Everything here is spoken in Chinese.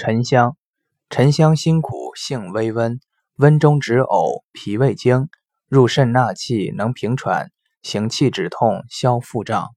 沉香。沉香辛苦性微温温中止呕脾胃经。入肾纳气能平喘行气止痛消腹胀。